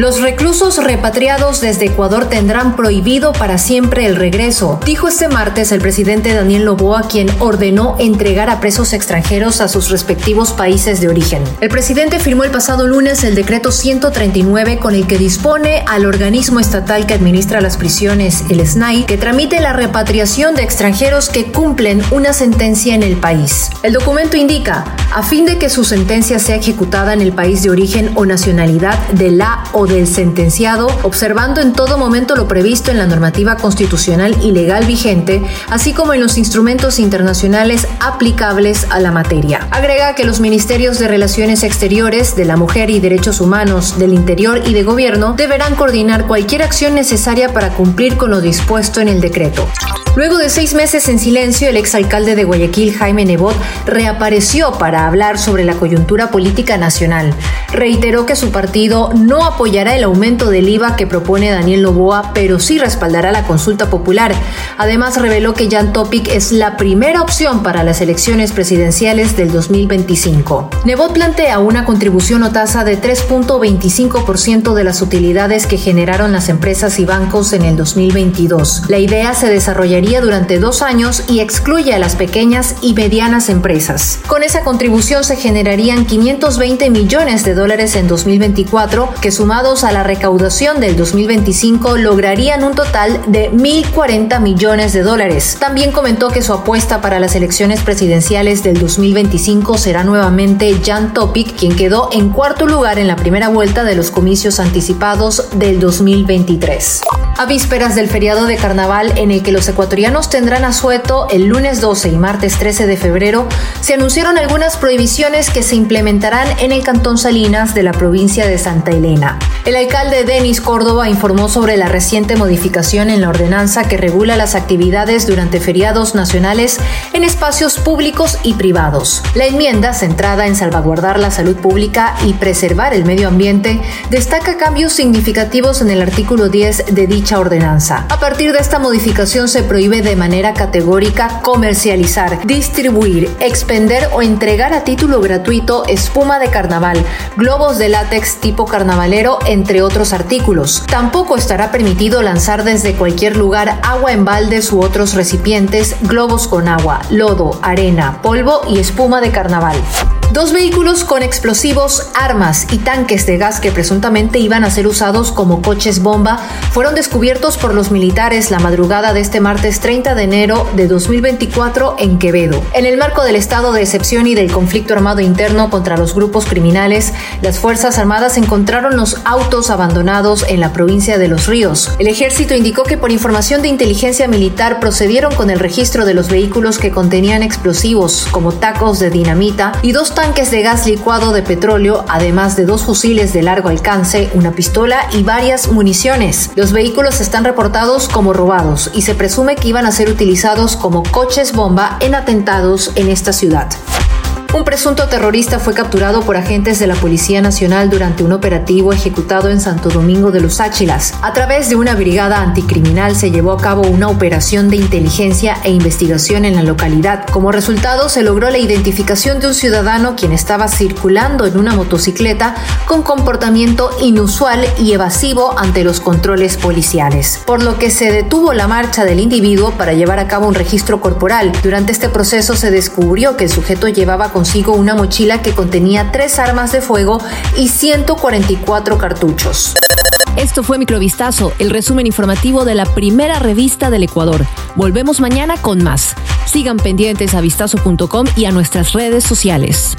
Los reclusos repatriados desde Ecuador tendrán prohibido para siempre el regreso, dijo este martes el presidente Daniel Loboa, quien ordenó entregar a presos extranjeros a sus respectivos países de origen. El presidente firmó el pasado lunes el decreto 139 con el que dispone al organismo estatal que administra las prisiones, el SNAI, que tramite la repatriación de extranjeros que cumplen una sentencia en el país. El documento indica, a fin de que su sentencia sea ejecutada en el país de origen o nacionalidad de la o del sentenciado, observando en todo momento lo previsto en la normativa constitucional y legal vigente, así como en los instrumentos internacionales aplicables a la materia. Agrega que los ministerios de Relaciones Exteriores, de la Mujer y Derechos Humanos, del Interior y de Gobierno deberán coordinar cualquier acción necesaria para cumplir con lo dispuesto en el decreto. Luego de seis meses en silencio, el exalcalde de Guayaquil, Jaime Nebot, reapareció para hablar sobre la coyuntura política nacional. Reiteró que su partido no apoyará el aumento del IVA que propone Daniel Novoa, pero sí respaldará la consulta popular. Además, reveló que Jan Topic es la primera opción para las elecciones presidenciales del 2025. Nebot plantea una contribución o tasa de 3.25% de las utilidades que generaron las empresas y bancos en el 2022. La idea se desarrollaría durante dos años y excluye a las pequeñas y medianas empresas. Con esa contribución se generarían 520 millones de dólares en 2024, que sumados a la recaudación del 2025 lograrían un total de 1.040 millones de dólares. También comentó que su apuesta para las elecciones presidenciales del 2025 será nuevamente Jan Topic, quien quedó en cuarto lugar en la primera vuelta de los comicios anticipados del 2023 a vísperas del feriado de carnaval en el que los ecuatorianos tendrán asueto el lunes 12 y martes 13 de febrero, se anunciaron algunas prohibiciones que se implementarán en el Cantón Salinas de la provincia de Santa Elena. El alcalde Denis Córdoba informó sobre la reciente modificación en la ordenanza que regula las actividades durante feriados nacionales en espacios públicos y privados. La enmienda, centrada en salvaguardar la salud pública y preservar el medio ambiente, destaca cambios significativos en el artículo 10 de ordenanza. A partir de esta modificación se prohíbe de manera categórica comercializar, distribuir, expender o entregar a título gratuito espuma de carnaval, globos de látex tipo carnavalero, entre otros artículos. Tampoco estará permitido lanzar desde cualquier lugar agua en baldes u otros recipientes, globos con agua, lodo, arena, polvo y espuma de carnaval. Dos vehículos con explosivos, armas y tanques de gas que presuntamente iban a ser usados como coches bomba fueron descubiertos por los militares la madrugada de este martes 30 de enero de 2024 en Quevedo. En el marco del estado de excepción y del conflicto armado interno contra los grupos criminales, las Fuerzas Armadas encontraron los autos abandonados en la provincia de Los Ríos. El ejército indicó que por información de inteligencia militar procedieron con el registro de los vehículos que contenían explosivos como tacos de dinamita y dos tanques de gas licuado de petróleo, además de dos fusiles de largo alcance, una pistola y varias municiones. Los vehículos están reportados como robados y se presume que iban a ser utilizados como coches bomba en atentados en esta ciudad. Un presunto terrorista fue capturado por agentes de la Policía Nacional durante un operativo ejecutado en Santo Domingo de los Áchilas. A través de una brigada anticriminal se llevó a cabo una operación de inteligencia e investigación en la localidad. Como resultado, se logró la identificación de un ciudadano quien estaba circulando en una motocicleta con comportamiento inusual y evasivo ante los controles policiales, por lo que se detuvo la marcha del individuo para llevar a cabo un registro corporal. Durante este proceso se descubrió que el sujeto llevaba consigo una mochila que contenía tres armas de fuego y 144 cartuchos. Esto fue Microvistazo, el resumen informativo de la primera revista del Ecuador. Volvemos mañana con más. Sigan pendientes a vistazo.com y a nuestras redes sociales.